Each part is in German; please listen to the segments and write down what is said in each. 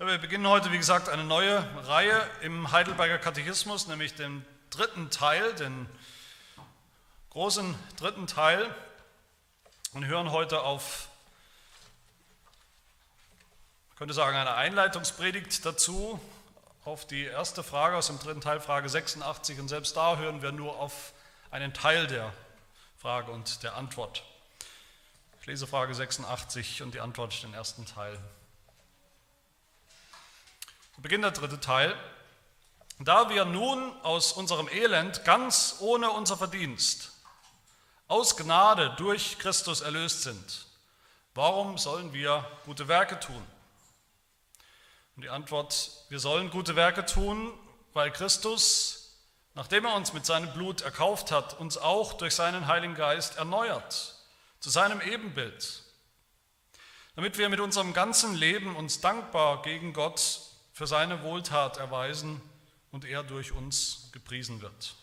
Wir beginnen heute, wie gesagt, eine neue Reihe im Heidelberger Katechismus, nämlich den dritten Teil, den großen dritten Teil, und hören heute auf, man könnte sagen, eine Einleitungspredigt dazu, auf die erste Frage aus dem dritten Teil, Frage 86, und selbst da hören wir nur auf einen Teil der Frage und der Antwort. Ich lese Frage 86 und die Antwort den ersten Teil. Beginnt der dritte Teil. Da wir nun aus unserem Elend ganz ohne unser Verdienst, aus Gnade durch Christus erlöst sind, warum sollen wir gute Werke tun? Und die Antwort, wir sollen gute Werke tun, weil Christus, nachdem er uns mit seinem Blut erkauft hat, uns auch durch seinen Heiligen Geist erneuert zu seinem Ebenbild, damit wir mit unserem ganzen Leben uns dankbar gegen Gott für seine Wohltat erweisen und er durch uns gepriesen wird.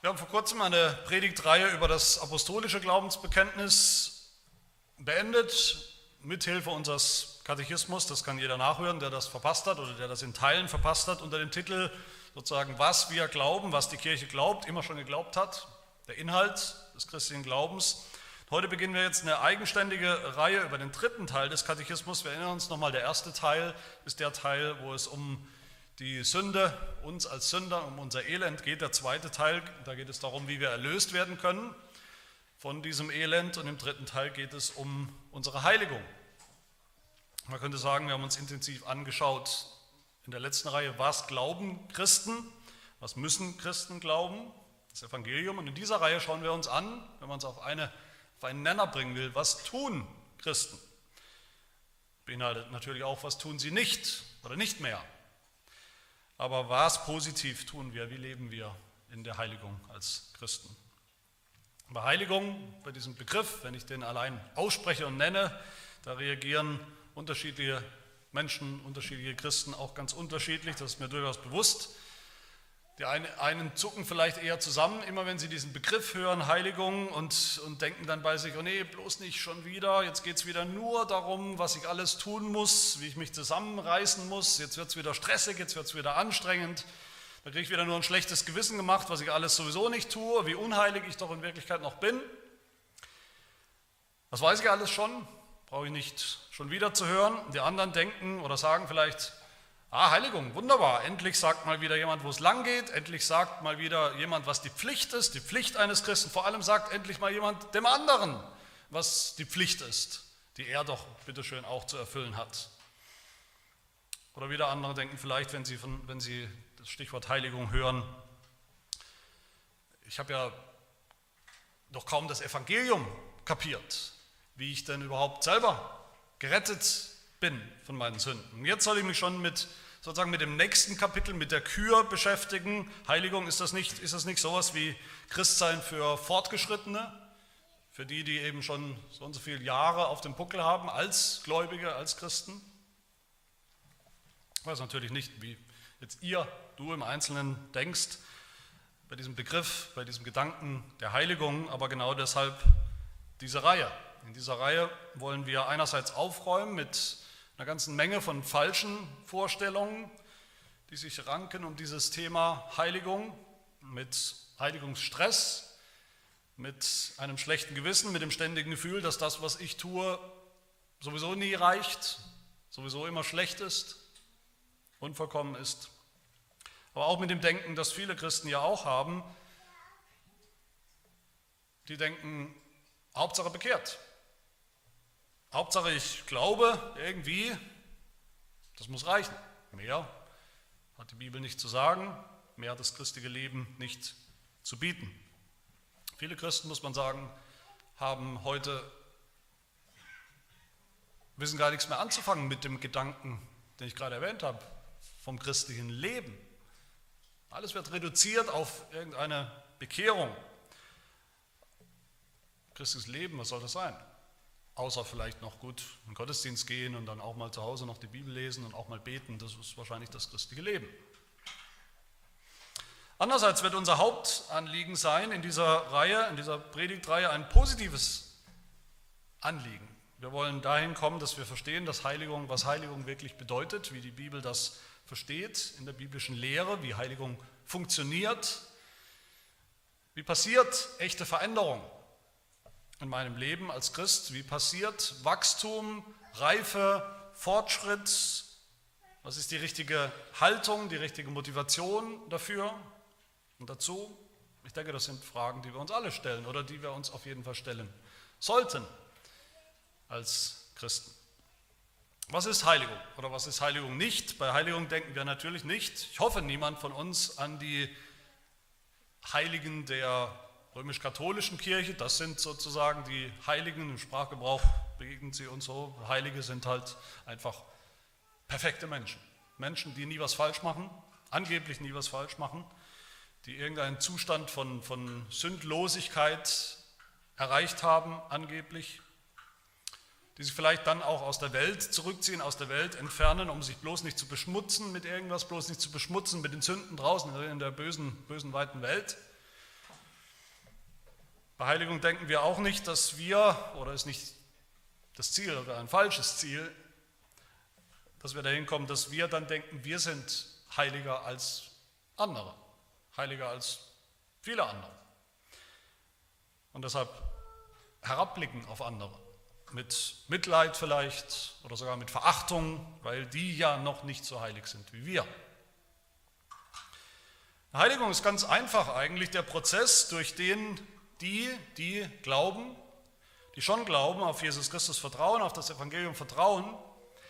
Wir haben vor kurzem eine Predigtreihe über das apostolische Glaubensbekenntnis beendet, mithilfe unseres Katechismus. Das kann jeder nachhören, der das verpasst hat oder der das in Teilen verpasst hat, unter dem Titel sozusagen, was wir glauben, was die Kirche glaubt, immer schon geglaubt hat, der Inhalt des christlichen Glaubens. Heute beginnen wir jetzt eine eigenständige Reihe über den dritten Teil des Katechismus. Wir erinnern uns nochmal, der erste Teil ist der Teil, wo es um die Sünde, uns als Sünder, um unser Elend geht. Der zweite Teil, da geht es darum, wie wir erlöst werden können von diesem Elend. Und im dritten Teil geht es um unsere Heiligung. Man könnte sagen, wir haben uns intensiv angeschaut in der letzten Reihe, was glauben Christen, was müssen Christen glauben, das Evangelium. Und in dieser Reihe schauen wir uns an, wenn man es auf eine auf einen Nenner bringen will, was tun Christen? Beinhaltet natürlich auch, was tun sie nicht oder nicht mehr. Aber was positiv tun wir? Wie leben wir in der Heiligung als Christen? Bei Heiligung, bei diesem Begriff, wenn ich den allein ausspreche und nenne, da reagieren unterschiedliche Menschen, unterschiedliche Christen auch ganz unterschiedlich, das ist mir durchaus bewusst. Die einen zucken vielleicht eher zusammen, immer wenn sie diesen Begriff hören, Heiligung, und, und denken dann bei sich, oh nee, bloß nicht schon wieder, jetzt geht es wieder nur darum, was ich alles tun muss, wie ich mich zusammenreißen muss, jetzt wird es wieder stressig, jetzt wird es wieder anstrengend, da kriege ich wieder nur ein schlechtes Gewissen gemacht, was ich alles sowieso nicht tue, wie unheilig ich doch in Wirklichkeit noch bin. Das weiß ich alles schon, brauche ich nicht schon wieder zu hören. Die anderen denken oder sagen vielleicht, Ah, Heiligung, wunderbar. Endlich sagt mal wieder jemand, wo es lang geht. Endlich sagt mal wieder jemand, was die Pflicht ist, die Pflicht eines Christen. Vor allem sagt endlich mal jemand dem anderen, was die Pflicht ist, die er doch bitteschön auch zu erfüllen hat. Oder wieder andere denken vielleicht, wenn sie, von, wenn sie das Stichwort Heiligung hören, ich habe ja doch kaum das Evangelium kapiert, wie ich denn überhaupt selber gerettet bin von meinen Sünden. Jetzt soll ich mich schon mit sozusagen mit dem nächsten Kapitel, mit der Kür beschäftigen. Heiligung, ist das nicht, ist das nicht sowas wie Christsein für Fortgeschrittene, für die, die eben schon so und so viele Jahre auf dem Buckel haben, als Gläubige, als Christen? Ich weiß natürlich nicht, wie jetzt ihr, du im Einzelnen denkst bei diesem Begriff, bei diesem Gedanken der Heiligung, aber genau deshalb diese Reihe. In dieser Reihe wollen wir einerseits aufräumen mit einer ganzen Menge von falschen Vorstellungen, die sich ranken um dieses Thema Heiligung, mit Heiligungsstress, mit einem schlechten Gewissen, mit dem ständigen Gefühl, dass das, was ich tue, sowieso nie reicht, sowieso immer schlecht ist, unvollkommen ist. Aber auch mit dem Denken, das viele Christen ja auch haben, die denken, Hauptsache bekehrt. Hauptsache, ich glaube irgendwie, das muss reichen. Mehr hat die Bibel nicht zu sagen, mehr hat das christliche Leben nicht zu bieten. Viele Christen, muss man sagen, haben heute, wissen gar nichts mehr anzufangen mit dem Gedanken, den ich gerade erwähnt habe, vom christlichen Leben. Alles wird reduziert auf irgendeine Bekehrung. Christliches Leben, was soll das sein? Außer vielleicht noch gut in den Gottesdienst gehen und dann auch mal zu Hause noch die Bibel lesen und auch mal beten. Das ist wahrscheinlich das christliche Leben. Andererseits wird unser Hauptanliegen sein in dieser Reihe, in dieser Predigtreihe ein positives Anliegen. Wir wollen dahin kommen, dass wir verstehen, dass Heiligung, was Heiligung wirklich bedeutet, wie die Bibel das versteht in der biblischen Lehre, wie Heiligung funktioniert, wie passiert echte Veränderung in meinem Leben als Christ, wie passiert Wachstum, Reife, Fortschritt, was ist die richtige Haltung, die richtige Motivation dafür und dazu? Ich denke, das sind Fragen, die wir uns alle stellen oder die wir uns auf jeden Fall stellen sollten als Christen. Was ist Heiligung oder was ist Heiligung nicht? Bei Heiligung denken wir natürlich nicht, ich hoffe niemand von uns an die Heiligen der römisch-katholischen Kirche. Das sind sozusagen die Heiligen, im Sprachgebrauch begegnen sie uns so. Heilige sind halt einfach perfekte Menschen. Menschen, die nie was falsch machen, angeblich nie was falsch machen, die irgendeinen Zustand von, von Sündlosigkeit erreicht haben, angeblich, die sich vielleicht dann auch aus der Welt zurückziehen, aus der Welt entfernen, um sich bloß nicht zu beschmutzen mit irgendwas, bloß nicht zu beschmutzen mit den Sünden draußen in der bösen, bösen weiten Welt. Bei Heiligung denken wir auch nicht, dass wir, oder ist nicht das Ziel oder ein falsches Ziel, dass wir dahin kommen, dass wir dann denken, wir sind heiliger als andere heiliger als viele andere. Und deshalb herabblicken auf andere. Mit Mitleid vielleicht oder sogar mit Verachtung, weil die ja noch nicht so heilig sind wie wir. Heiligung ist ganz einfach eigentlich der Prozess, durch den die, die glauben, die schon glauben, auf Jesus Christus vertrauen, auf das Evangelium vertrauen,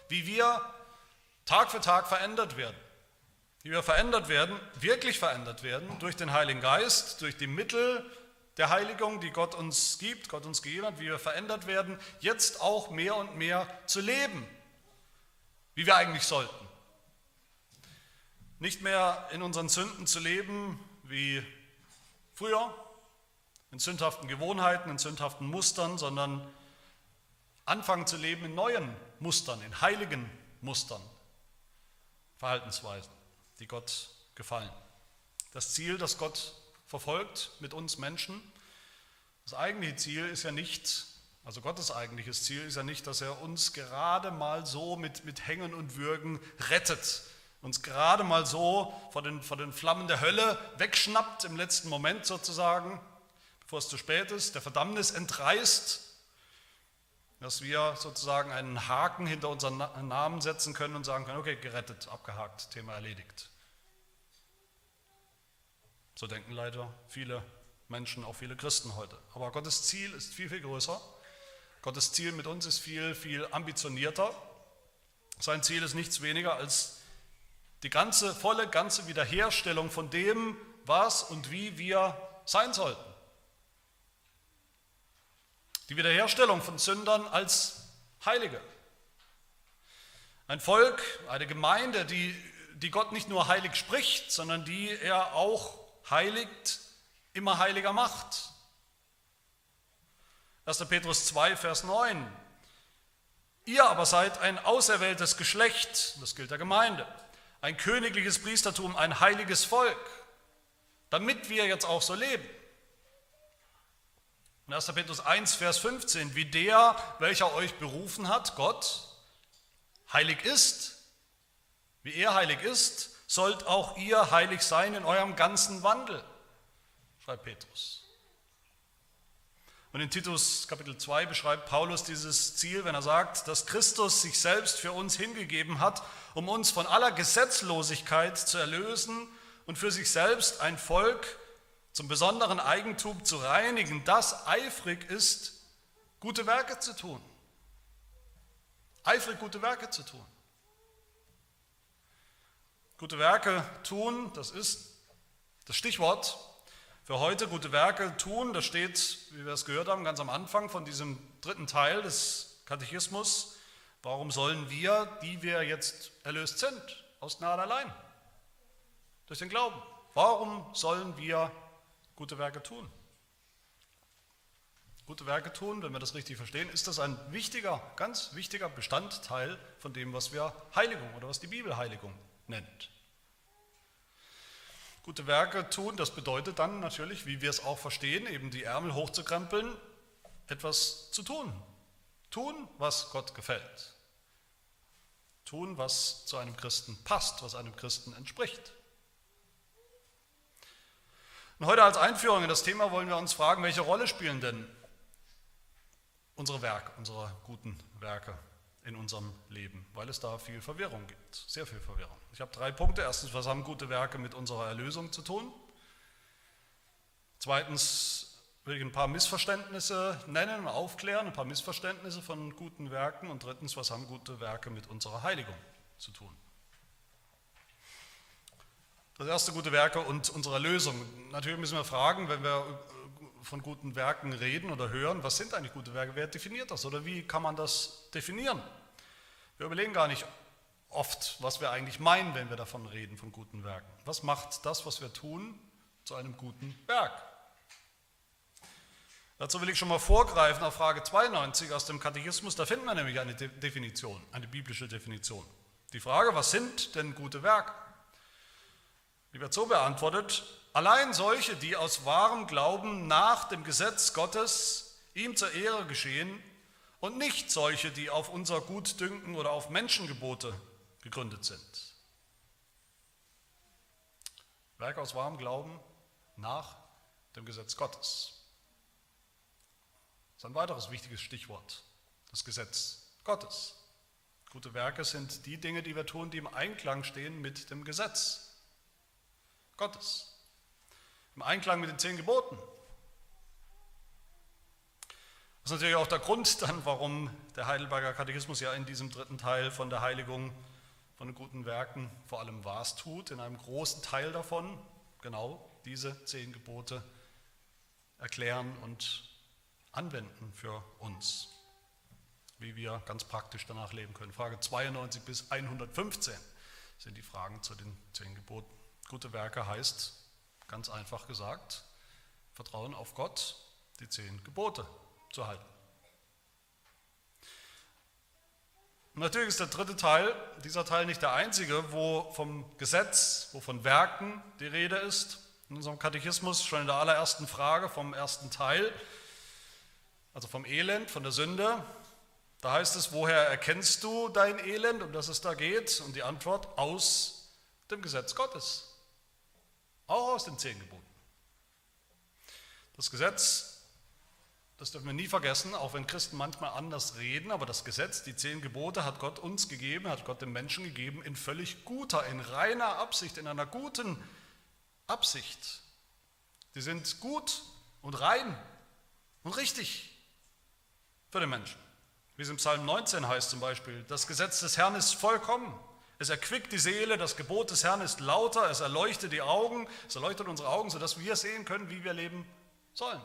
wie wir Tag für Tag verändert werden die wir verändert werden, wirklich verändert werden durch den Heiligen Geist, durch die Mittel der Heiligung, die Gott uns gibt, Gott uns gegeben hat, wie wir verändert werden, jetzt auch mehr und mehr zu leben, wie wir eigentlich sollten. Nicht mehr in unseren Sünden zu leben wie früher, in sündhaften Gewohnheiten, in sündhaften Mustern, sondern anfangen zu leben in neuen Mustern, in heiligen Mustern, Verhaltensweisen die Gott gefallen. Das Ziel, das Gott verfolgt mit uns Menschen, das eigentliche Ziel ist ja nicht, also Gottes eigentliches Ziel ist ja nicht, dass er uns gerade mal so mit, mit Hängen und Würgen rettet, uns gerade mal so vor den, vor den Flammen der Hölle wegschnappt im letzten Moment sozusagen, bevor es zu spät ist, der Verdammnis entreißt, dass wir sozusagen einen Haken hinter unseren Namen setzen können und sagen können, okay, gerettet, abgehakt, Thema erledigt. So denken leider viele Menschen, auch viele Christen heute. Aber Gottes Ziel ist viel, viel größer. Gottes Ziel mit uns ist viel, viel ambitionierter. Sein Ziel ist nichts weniger als die ganze, volle, ganze Wiederherstellung von dem, was und wie wir sein sollten. Die Wiederherstellung von Sündern als Heilige. Ein Volk, eine Gemeinde, die, die Gott nicht nur heilig spricht, sondern die er auch heiligt, immer heiliger macht. 1. Petrus 2, Vers 9. Ihr aber seid ein auserwähltes Geschlecht, das gilt der Gemeinde, ein königliches Priestertum, ein heiliges Volk, damit wir jetzt auch so leben. In 1. Petrus 1, Vers 15, wie der, welcher euch berufen hat, Gott, heilig ist, wie er heilig ist, sollt auch ihr heilig sein in eurem ganzen Wandel, schreibt Petrus. Und in Titus Kapitel 2 beschreibt Paulus dieses Ziel, wenn er sagt, dass Christus sich selbst für uns hingegeben hat, um uns von aller Gesetzlosigkeit zu erlösen und für sich selbst ein Volk zum besonderen Eigentum zu reinigen, das eifrig ist, gute Werke zu tun. Eifrig gute Werke zu tun. Gute Werke tun, das ist das Stichwort für heute. Gute Werke tun, das steht, wie wir es gehört haben, ganz am Anfang von diesem dritten Teil des Katechismus. Warum sollen wir, die wir jetzt erlöst sind, aus Gnade allein, durch den Glauben, warum sollen wir gute Werke tun. Gute Werke tun, wenn wir das richtig verstehen, ist das ein wichtiger, ganz wichtiger Bestandteil von dem, was wir Heiligung oder was die Bibel Heiligung nennt. Gute Werke tun, das bedeutet dann natürlich, wie wir es auch verstehen, eben die Ärmel hochzukrempeln, etwas zu tun. Tun, was Gott gefällt. Tun, was zu einem Christen passt, was einem Christen entspricht. Und heute als Einführung in das Thema wollen wir uns fragen, welche Rolle spielen denn unsere Werke, unsere guten Werke in unserem Leben, weil es da viel Verwirrung gibt, sehr viel Verwirrung. Ich habe drei Punkte. Erstens, was haben gute Werke mit unserer Erlösung zu tun? Zweitens will ich ein paar Missverständnisse nennen und aufklären, ein paar Missverständnisse von guten Werken. Und drittens, was haben gute Werke mit unserer Heiligung zu tun? Das erste gute Werke und unsere Lösung. Natürlich müssen wir fragen, wenn wir von guten Werken reden oder hören, was sind eigentlich gute Werke? Wer definiert das oder wie kann man das definieren? Wir überlegen gar nicht oft, was wir eigentlich meinen, wenn wir davon reden, von guten Werken. Was macht das, was wir tun, zu einem guten Werk? Dazu will ich schon mal vorgreifen auf Frage 92 aus dem Katechismus. Da finden wir nämlich eine Definition, eine biblische Definition. Die Frage, was sind denn gute Werke? Die wird so beantwortet, allein solche, die aus wahrem Glauben nach dem Gesetz Gottes ihm zur Ehre geschehen und nicht solche, die auf unser Gutdünken oder auf Menschengebote gegründet sind. Werk aus wahrem Glauben nach dem Gesetz Gottes. Das ist ein weiteres wichtiges Stichwort, das Gesetz Gottes. Gute Werke sind die Dinge, die wir tun, die im Einklang stehen mit dem Gesetz Gottes. Im Einklang mit den zehn Geboten. Das ist natürlich auch der Grund dann, warum der Heidelberger Katechismus ja in diesem dritten Teil von der Heiligung von den guten Werken vor allem was tut, in einem großen Teil davon genau diese zehn Gebote erklären und anwenden für uns, wie wir ganz praktisch danach leben können. Frage 92 bis 115 sind die Fragen zu den zehn Geboten. Gute Werke heißt, ganz einfach gesagt, Vertrauen auf Gott, die zehn Gebote zu halten. Und natürlich ist der dritte Teil, dieser Teil nicht der einzige, wo vom Gesetz, wo von Werken die Rede ist. In unserem Katechismus schon in der allerersten Frage vom ersten Teil, also vom Elend, von der Sünde. Da heißt es, woher erkennst du dein Elend, um das es da geht? Und die Antwort, aus dem Gesetz Gottes. Auch aus den zehn Geboten. Das Gesetz, das dürfen wir nie vergessen, auch wenn Christen manchmal anders reden, aber das Gesetz, die zehn Gebote hat Gott uns gegeben, hat Gott dem Menschen gegeben in völlig guter, in reiner Absicht, in einer guten Absicht. Die sind gut und rein und richtig für den Menschen. Wie es im Psalm 19 heißt zum Beispiel, das Gesetz des Herrn ist vollkommen. Es erquickt die Seele, das Gebot des Herrn ist lauter, es erleuchtet die Augen, es erleuchtet unsere Augen, sodass wir sehen können, wie wir leben sollen.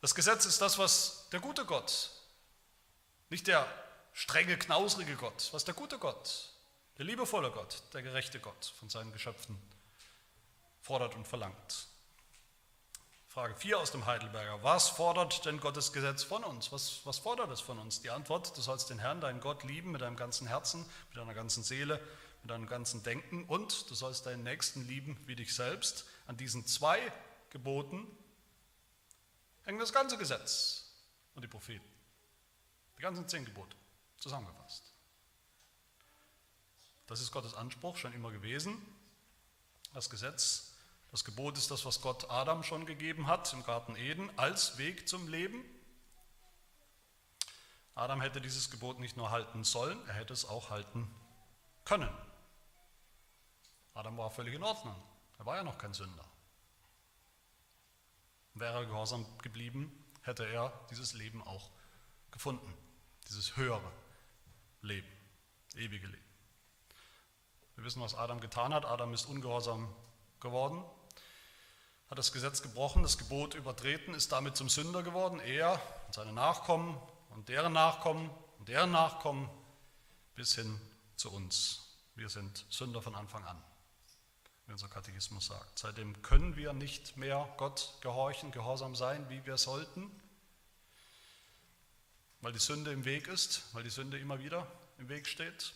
Das Gesetz ist das, was der gute Gott, nicht der strenge, knausrige Gott, was der gute Gott, der liebevolle Gott, der gerechte Gott von seinen Geschöpfen fordert und verlangt. Frage 4 aus dem Heidelberger. Was fordert denn Gottes Gesetz von uns? Was, was fordert es von uns? Die Antwort, du sollst den Herrn, deinen Gott, lieben mit deinem ganzen Herzen, mit deiner ganzen Seele, mit deinem ganzen Denken und du sollst deinen Nächsten lieben wie dich selbst. An diesen zwei Geboten hängt das ganze Gesetz und die Propheten. Die ganzen zehn Gebote zusammengefasst. Das ist Gottes Anspruch schon immer gewesen. Das Gesetz das Gebot ist das, was Gott Adam schon gegeben hat im Garten Eden als Weg zum Leben. Adam hätte dieses Gebot nicht nur halten sollen, er hätte es auch halten können. Adam war völlig in Ordnung. Er war ja noch kein Sünder. Wäre er gehorsam geblieben, hätte er dieses Leben auch gefunden. Dieses höhere Leben, ewige Leben. Wir wissen, was Adam getan hat. Adam ist ungehorsam geworden hat das Gesetz gebrochen, das Gebot übertreten, ist damit zum Sünder geworden. Er und seine Nachkommen und deren Nachkommen und deren Nachkommen bis hin zu uns. Wir sind Sünder von Anfang an, wie unser Katechismus sagt. Seitdem können wir nicht mehr Gott gehorchen, gehorsam sein, wie wir sollten, weil die Sünde im Weg ist, weil die Sünde immer wieder im Weg steht,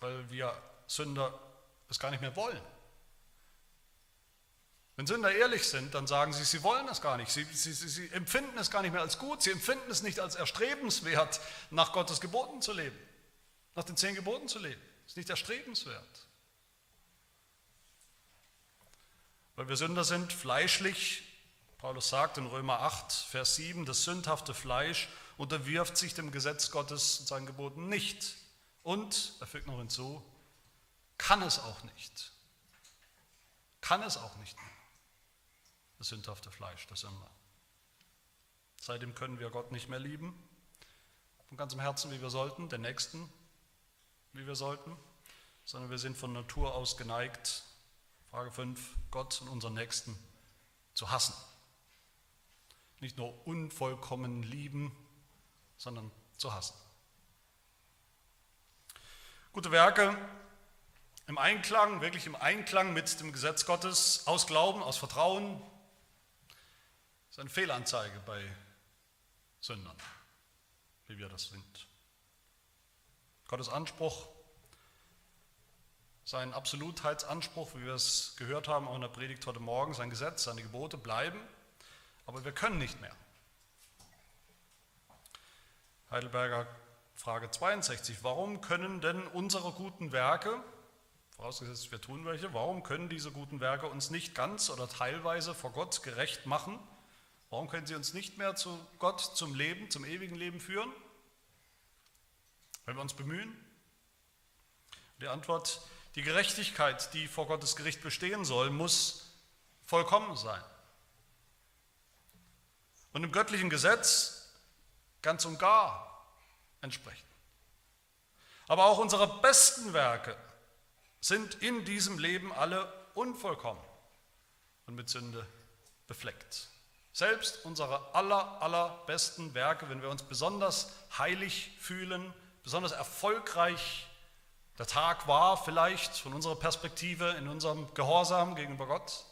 weil wir Sünder es gar nicht mehr wollen. Wenn Sünder ehrlich sind, dann sagen sie, sie wollen es gar nicht. Sie, sie, sie, empfinden es gar nicht mehr als gut. Sie empfinden es nicht als erstrebenswert, nach Gottes Geboten zu leben, nach den zehn Geboten zu leben. Es ist nicht erstrebenswert. Weil wir Sünder sind, fleischlich. Paulus sagt in Römer 8, Vers 7, das sündhafte Fleisch unterwirft sich dem Gesetz Gottes und seinen Geboten nicht. Und, er fügt noch hinzu, kann es auch nicht. Kann es auch nicht mehr das sündhafte Fleisch der Sünder. Seitdem können wir Gott nicht mehr lieben, von ganzem Herzen, wie wir sollten, den Nächsten, wie wir sollten, sondern wir sind von Natur aus geneigt, Frage 5, Gott und unseren Nächsten zu hassen. Nicht nur unvollkommen lieben, sondern zu hassen. Gute Werke im Einklang, wirklich im Einklang mit dem Gesetz Gottes, aus Glauben, aus Vertrauen, ist eine Fehlanzeige bei Sündern, wie wir das sind. Gottes Anspruch, sein Absolutheitsanspruch, wie wir es gehört haben, auch in der Predigt heute Morgen, sein Gesetz, seine Gebote bleiben, aber wir können nicht mehr. Heidelberger Frage 62, warum können denn unsere guten Werke, vorausgesetzt wir tun welche, warum können diese guten Werke uns nicht ganz oder teilweise vor Gott gerecht machen? Warum können sie uns nicht mehr zu Gott, zum Leben, zum ewigen Leben führen? Wenn wir uns bemühen? Die Antwort, die Gerechtigkeit, die vor Gottes Gericht bestehen soll, muss vollkommen sein. Und im göttlichen Gesetz ganz und gar entsprechen. Aber auch unsere besten Werke sind in diesem Leben alle unvollkommen und mit Sünde befleckt. Selbst unsere aller, allerbesten Werke, wenn wir uns besonders heilig fühlen, besonders erfolgreich der Tag war, vielleicht von unserer Perspektive, in unserem Gehorsam gegenüber Gott,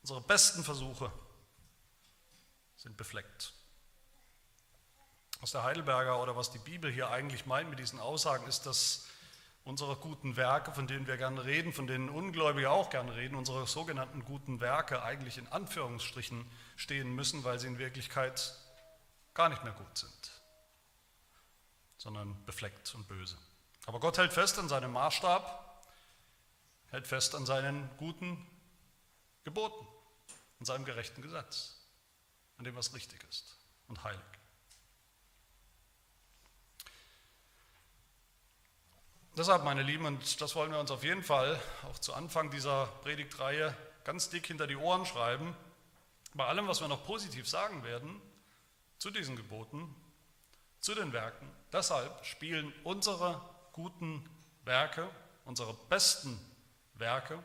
unsere besten Versuche sind befleckt. Was der Heidelberger oder was die Bibel hier eigentlich meint mit diesen Aussagen, ist, dass unsere guten Werke, von denen wir gerne reden, von denen Ungläubige auch gerne reden, unsere sogenannten guten Werke eigentlich in Anführungsstrichen stehen müssen, weil sie in Wirklichkeit gar nicht mehr gut sind, sondern befleckt und böse. Aber Gott hält fest an seinem Maßstab, hält fest an seinen guten Geboten, an seinem gerechten Gesetz, an dem, was richtig ist und heilig. Deshalb, meine Lieben, und das wollen wir uns auf jeden Fall auch zu Anfang dieser Predigtreihe ganz dick hinter die Ohren schreiben, bei allem, was wir noch positiv sagen werden zu diesen Geboten, zu den Werken. Deshalb spielen unsere guten Werke, unsere besten Werke,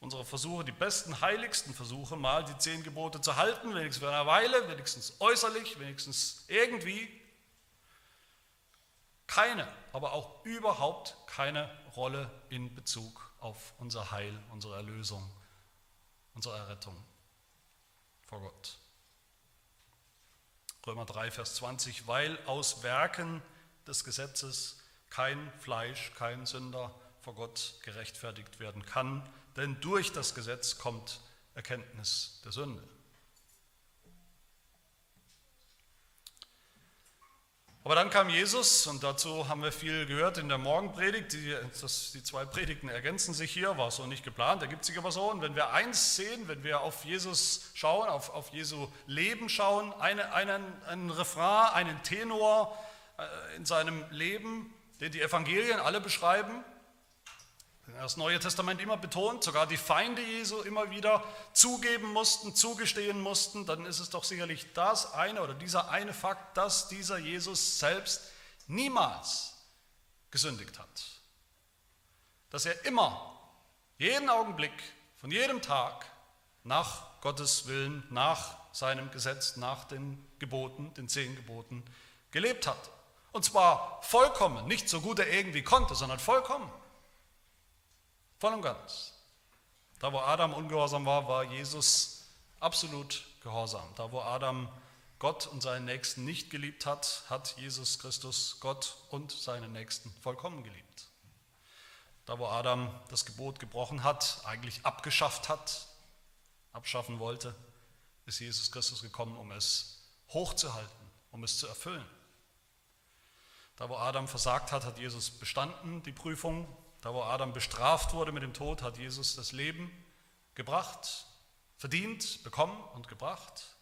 unsere Versuche, die besten, heiligsten Versuche, mal die zehn Gebote zu halten, wenigstens für eine Weile, wenigstens äußerlich, wenigstens irgendwie, keine, aber auch überhaupt keine Rolle in Bezug auf unser Heil, unsere Erlösung, unsere Errettung vor Gott. Römer 3, Vers 20, weil aus Werken des Gesetzes kein Fleisch, kein Sünder vor Gott gerechtfertigt werden kann, denn durch das Gesetz kommt Erkenntnis der Sünde. Aber dann kam Jesus und dazu haben wir viel gehört in der Morgenpredigt. Die, das, die zwei Predigten ergänzen sich hier, war so nicht geplant, ergibt sich aber so. Und wenn wir eins sehen, wenn wir auf Jesus schauen, auf, auf Jesu Leben schauen, eine, einen, einen Refrain, einen Tenor äh, in seinem Leben, den die Evangelien alle beschreiben, das Neue Testament immer betont, sogar die Feinde Jesu immer wieder zugeben mussten, zugestehen mussten, dann ist es doch sicherlich das eine oder dieser eine Fakt, dass dieser Jesus selbst niemals gesündigt hat. Dass er immer, jeden Augenblick, von jedem Tag nach Gottes Willen, nach seinem Gesetz, nach den Geboten, den zehn Geboten gelebt hat. Und zwar vollkommen, nicht so gut er irgendwie konnte, sondern vollkommen. Voll und ganz. Da, wo Adam ungehorsam war, war Jesus absolut gehorsam. Da, wo Adam Gott und seinen Nächsten nicht geliebt hat, hat Jesus Christus Gott und seinen Nächsten vollkommen geliebt. Da, wo Adam das Gebot gebrochen hat, eigentlich abgeschafft hat, abschaffen wollte, ist Jesus Christus gekommen, um es hochzuhalten, um es zu erfüllen. Da, wo Adam versagt hat, hat Jesus bestanden, die Prüfung. Da, wo Adam bestraft wurde mit dem Tod, hat Jesus das Leben gebracht, verdient, bekommen und gebracht,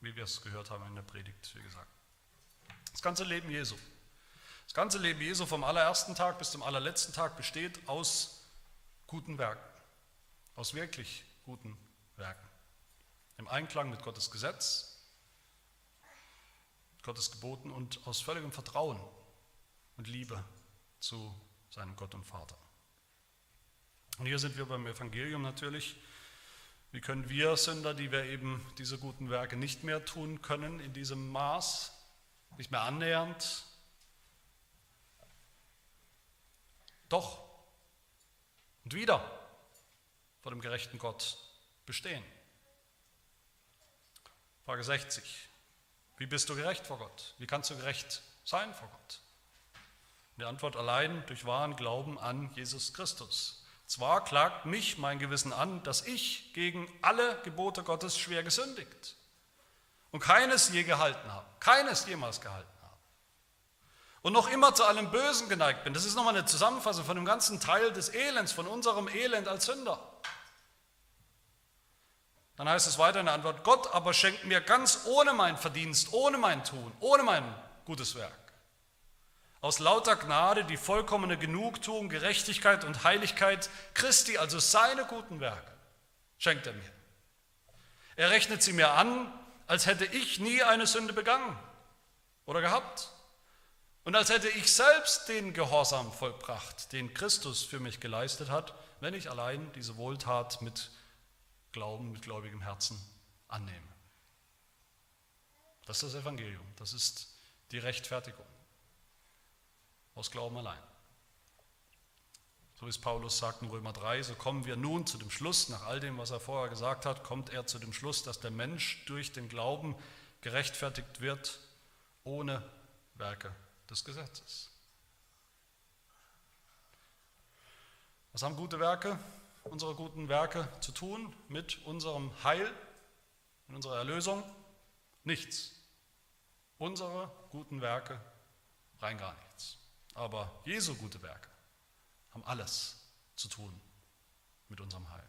wie wir es gehört haben in der Predigt, wie gesagt. Das ganze Leben Jesu das ganze Leben Jesu vom allerersten Tag bis zum allerletzten Tag besteht aus guten Werken, aus wirklich guten Werken. Im Einklang mit Gottes Gesetz, Gottes Geboten und aus völligem Vertrauen und Liebe zu seinem Gott und Vater. Und hier sind wir beim Evangelium natürlich. Wie können wir Sünder, die wir eben diese guten Werke nicht mehr tun können, in diesem Maß, nicht mehr annähernd, doch und wieder vor dem gerechten Gott bestehen. Frage 60. Wie bist du gerecht vor Gott? Wie kannst du gerecht sein vor Gott? Die Antwort allein durch wahren Glauben an Jesus Christus. Zwar klagt mich mein Gewissen an, dass ich gegen alle Gebote Gottes schwer gesündigt und keines je gehalten habe, keines jemals gehalten und noch immer zu allem Bösen geneigt bin. Das ist nochmal eine Zusammenfassung von dem ganzen Teil des Elends, von unserem Elend als Sünder. Dann heißt es weiter in der Antwort, Gott aber schenkt mir ganz ohne mein Verdienst, ohne mein Tun, ohne mein gutes Werk. Aus lauter Gnade die vollkommene Genugtuung, Gerechtigkeit und Heiligkeit Christi, also seine guten Werke, schenkt er mir. Er rechnet sie mir an, als hätte ich nie eine Sünde begangen oder gehabt. Und als hätte ich selbst den Gehorsam vollbracht, den Christus für mich geleistet hat, wenn ich allein diese Wohltat mit Glauben, mit gläubigem Herzen annehme. Das ist das Evangelium, das ist die Rechtfertigung aus Glauben allein. So wie es Paulus sagt in Römer 3, so kommen wir nun zu dem Schluss, nach all dem, was er vorher gesagt hat, kommt er zu dem Schluss, dass der Mensch durch den Glauben gerechtfertigt wird, ohne Werke des Gesetzes. Was haben gute Werke, unsere guten Werke zu tun mit unserem Heil, mit unserer Erlösung? Nichts. Unsere guten Werke rein gar nichts. Aber Jesu gute Werke haben alles zu tun mit unserem Heil.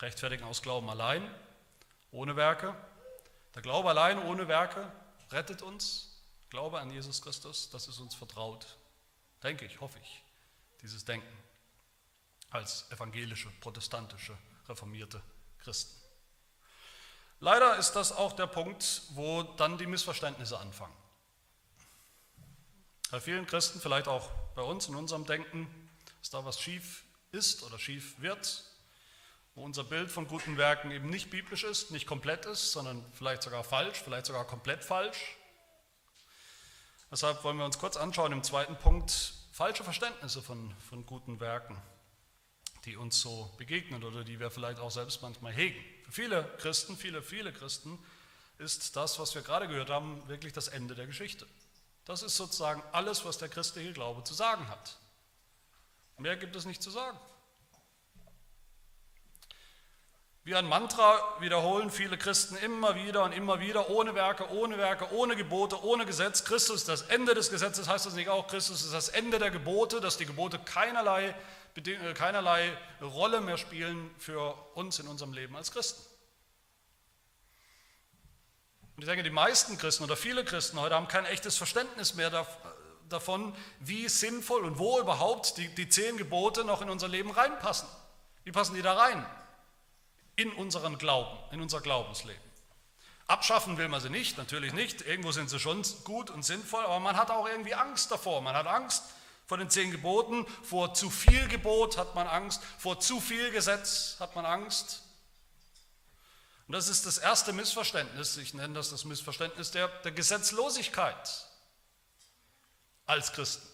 Rechtfertigen aus Glauben allein, ohne Werke. Der Glaube allein ohne Werke rettet uns Glaube an Jesus Christus, das ist uns vertraut, denke ich, hoffe ich, dieses Denken als evangelische, protestantische, reformierte Christen. Leider ist das auch der Punkt, wo dann die Missverständnisse anfangen. Bei vielen Christen, vielleicht auch bei uns in unserem Denken, ist da was schief ist oder schief wird, wo unser Bild von guten Werken eben nicht biblisch ist, nicht komplett ist, sondern vielleicht sogar falsch, vielleicht sogar komplett falsch. Deshalb wollen wir uns kurz anschauen im zweiten Punkt falsche Verständnisse von, von guten Werken, die uns so begegnen oder die wir vielleicht auch selbst manchmal hegen. Für viele Christen, viele, viele Christen ist das, was wir gerade gehört haben, wirklich das Ende der Geschichte. Das ist sozusagen alles, was der christliche Glaube zu sagen hat. Mehr gibt es nicht zu sagen. Wie ein Mantra wiederholen viele Christen immer wieder und immer wieder, ohne Werke, ohne Werke, ohne Gebote, ohne Gesetz. Christus ist das Ende des Gesetzes, heißt das nicht auch, Christus ist das Ende der Gebote, dass die Gebote keinerlei, äh, keinerlei Rolle mehr spielen für uns in unserem Leben als Christen. Und ich denke, die meisten Christen oder viele Christen heute haben kein echtes Verständnis mehr davon, wie sinnvoll und wo überhaupt die, die zehn Gebote noch in unser Leben reinpassen. Wie passen die da rein? in unseren Glauben, in unser Glaubensleben. Abschaffen will man sie nicht, natürlich nicht. Irgendwo sind sie schon gut und sinnvoll, aber man hat auch irgendwie Angst davor. Man hat Angst vor den zehn Geboten, vor zu viel Gebot hat man Angst, vor zu viel Gesetz hat man Angst. Und das ist das erste Missverständnis, ich nenne das das Missverständnis der, der Gesetzlosigkeit als Christen.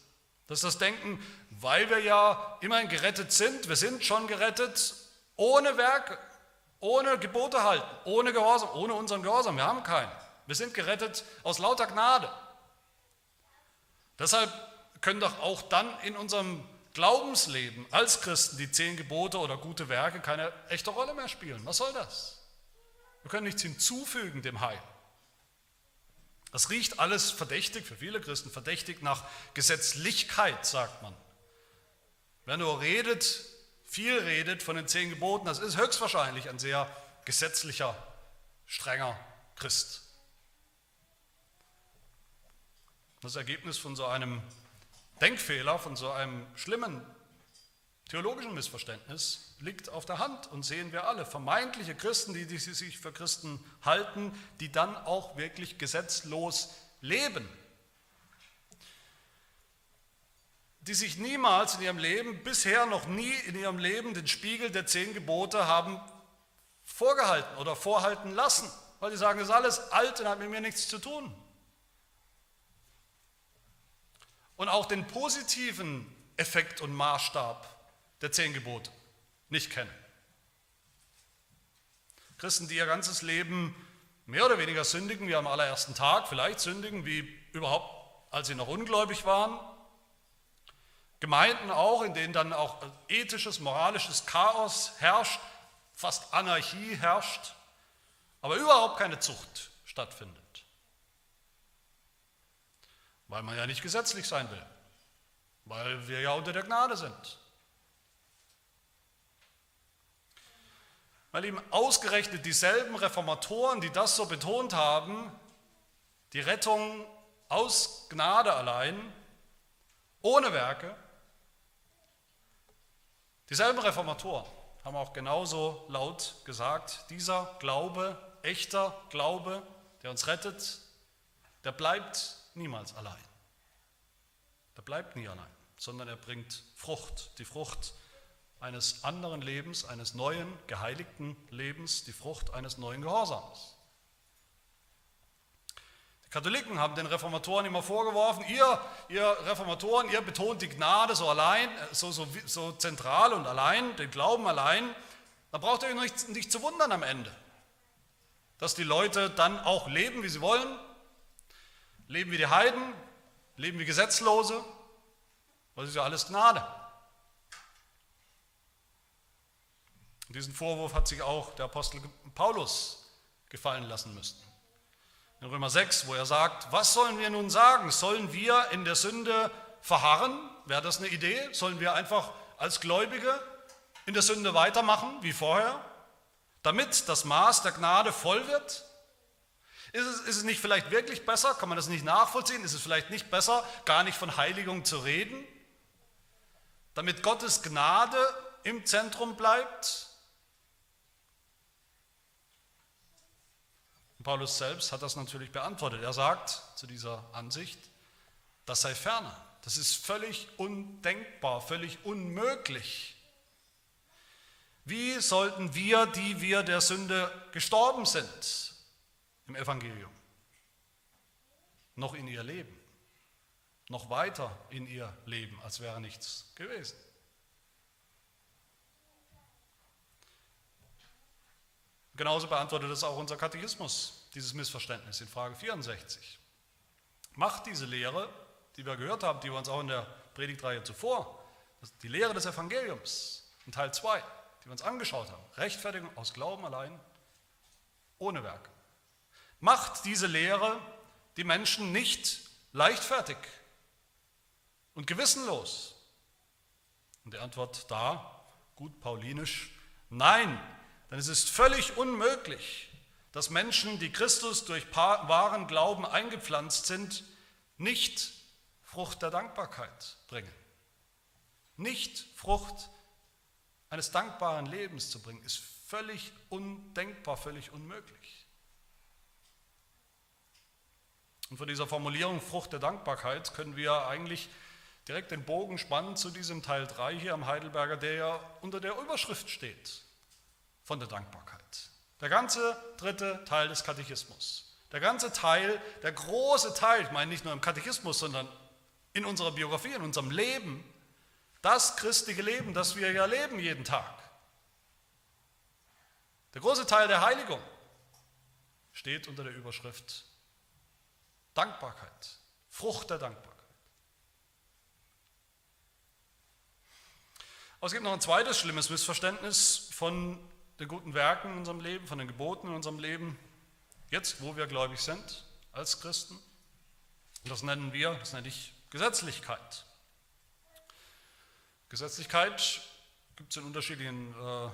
Das ist das Denken, weil wir ja immerhin gerettet sind, wir sind schon gerettet, ohne Werke, ohne Gebote halten, ohne Gehorsam, ohne unseren Gehorsam. Wir haben keinen. Wir sind gerettet aus lauter Gnade. Deshalb können doch auch dann in unserem Glaubensleben als Christen die zehn Gebote oder gute Werke keine echte Rolle mehr spielen. Was soll das? Wir können nichts hinzufügen dem Heil. Das riecht alles verdächtig, für viele Christen verdächtig nach Gesetzlichkeit, sagt man. Wer nur redet, viel redet von den zehn Geboten, das ist höchstwahrscheinlich ein sehr gesetzlicher, strenger Christ. Das Ergebnis von so einem Denkfehler, von so einem schlimmen theologischen Missverständnis liegt auf der Hand und sehen wir alle. Vermeintliche Christen, die, sich für Christen halten, die dann auch wirklich gesetzlos leben. Die sich niemals in ihrem Leben, bisher noch nie in ihrem Leben den Spiegel der zehn Gebote haben vorgehalten oder vorhalten lassen, weil sie sagen, das ist alles alt und hat mit mir nichts zu tun. und auch den positiven Effekt und Maßstab der zehn Gebote nicht kennen. Christen, die ihr ganzes Leben mehr oder weniger sündigen, wie am allerersten Tag, vielleicht sündigen, wie überhaupt, als sie noch ungläubig waren. Gemeinden auch, in denen dann auch ethisches, moralisches Chaos herrscht, fast Anarchie herrscht, aber überhaupt keine Zucht stattfindet weil man ja nicht gesetzlich sein will, weil wir ja unter der Gnade sind. Weil ihm ausgerechnet dieselben Reformatoren, die das so betont haben, die Rettung aus Gnade allein, ohne Werke, dieselben Reformatoren haben auch genauso laut gesagt, dieser Glaube, echter Glaube, der uns rettet, der bleibt niemals allein. Er bleibt nie allein, sondern er bringt Frucht, die Frucht eines anderen Lebens, eines neuen, geheiligten Lebens, die Frucht eines neuen Gehorsams. Die Katholiken haben den Reformatoren immer vorgeworfen, ihr, ihr Reformatoren, ihr betont die Gnade so allein, so, so, so zentral und allein, den Glauben allein. Da braucht ihr euch nicht, nicht zu wundern am Ende, dass die Leute dann auch leben, wie sie wollen, Leben wie die Heiden, leben wie Gesetzlose, das ist ja alles Gnade. Und diesen Vorwurf hat sich auch der Apostel Paulus gefallen lassen müssen. In Römer 6, wo er sagt, was sollen wir nun sagen? Sollen wir in der Sünde verharren? Wäre das eine Idee? Sollen wir einfach als Gläubige in der Sünde weitermachen wie vorher, damit das Maß der Gnade voll wird? Ist es, ist es nicht vielleicht wirklich besser, kann man das nicht nachvollziehen, ist es vielleicht nicht besser, gar nicht von Heiligung zu reden, damit Gottes Gnade im Zentrum bleibt? Paulus selbst hat das natürlich beantwortet. Er sagt zu dieser Ansicht, das sei ferner. Das ist völlig undenkbar, völlig unmöglich. Wie sollten wir, die wir der Sünde gestorben sind, im Evangelium, noch in ihr Leben, noch weiter in ihr Leben, als wäre nichts gewesen. Genauso beantwortet es auch unser Katechismus, dieses Missverständnis in Frage 64. Macht diese Lehre, die wir gehört haben, die wir uns auch in der Predigtreihe zuvor, die Lehre des Evangeliums in Teil 2, die wir uns angeschaut haben, Rechtfertigung aus Glauben allein, ohne Werke macht diese Lehre die Menschen nicht leichtfertig und gewissenlos? Und die Antwort da, gut paulinisch, nein, denn es ist völlig unmöglich, dass Menschen, die Christus durch wahren Glauben eingepflanzt sind, nicht Frucht der Dankbarkeit bringen. Nicht Frucht eines dankbaren Lebens zu bringen, ist völlig undenkbar, völlig unmöglich. Und von dieser Formulierung Frucht der Dankbarkeit können wir eigentlich direkt den Bogen spannen zu diesem Teil 3 hier am Heidelberger, der ja unter der Überschrift steht von der Dankbarkeit. Der ganze dritte Teil des Katechismus. Der ganze Teil, der große Teil, ich meine nicht nur im Katechismus, sondern in unserer Biografie, in unserem Leben, das christliche Leben, das wir ja leben jeden Tag. Der große Teil der Heiligung steht unter der Überschrift Dankbarkeit, Frucht der Dankbarkeit. Aber es gibt noch ein zweites schlimmes Missverständnis von den guten Werken in unserem Leben, von den Geboten in unserem Leben, jetzt wo wir gläubig sind als Christen. Das nennen wir, das nenne ich Gesetzlichkeit. Gesetzlichkeit gibt es in unterschiedlichen äh,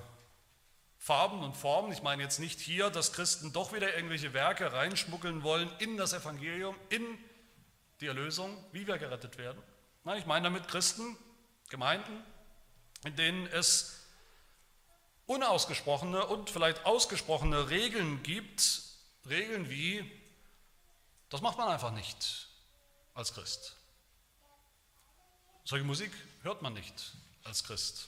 Farben und Formen. Ich meine jetzt nicht hier, dass Christen doch wieder irgendwelche Werke reinschmuggeln wollen in das Evangelium, in die Erlösung, wie wir gerettet werden. Nein, ich meine damit Christen, Gemeinden, in denen es unausgesprochene und vielleicht ausgesprochene Regeln gibt, Regeln wie, das macht man einfach nicht als Christ. Solche Musik hört man nicht als Christ.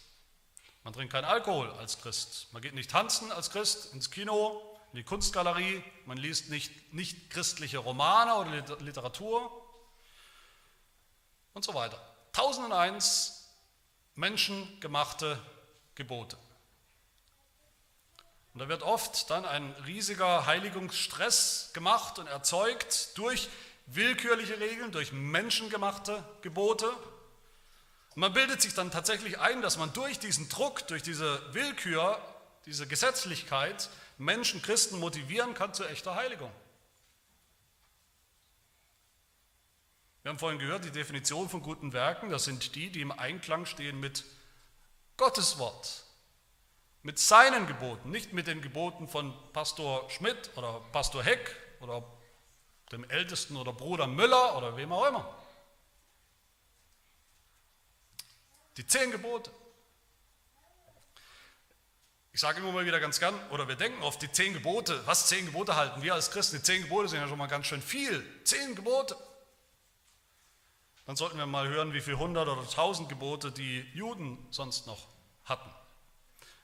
Man trinkt keinen Alkohol als Christ. Man geht nicht tanzen als Christ ins Kino, in die Kunstgalerie. Man liest nicht, nicht christliche Romane oder Literatur und so weiter. Tausend und eins menschengemachte Gebote. Und da wird oft dann ein riesiger Heiligungsstress gemacht und erzeugt durch willkürliche Regeln, durch menschengemachte Gebote. Und man bildet sich dann tatsächlich ein, dass man durch diesen Druck, durch diese Willkür, diese Gesetzlichkeit Menschen, Christen motivieren kann zu echter Heiligung. Wir haben vorhin gehört, die Definition von guten Werken, das sind die, die im Einklang stehen mit Gottes Wort, mit seinen Geboten, nicht mit den Geboten von Pastor Schmidt oder Pastor Heck oder dem Ältesten oder Bruder Müller oder wem auch immer. Die zehn Gebote. Ich sage immer mal wieder ganz gern, oder wir denken oft, die zehn Gebote, was zehn Gebote halten wir als Christen? Die zehn Gebote sind ja schon mal ganz schön viel. Zehn Gebote. Dann sollten wir mal hören, wie viele hundert oder tausend Gebote die Juden sonst noch hatten.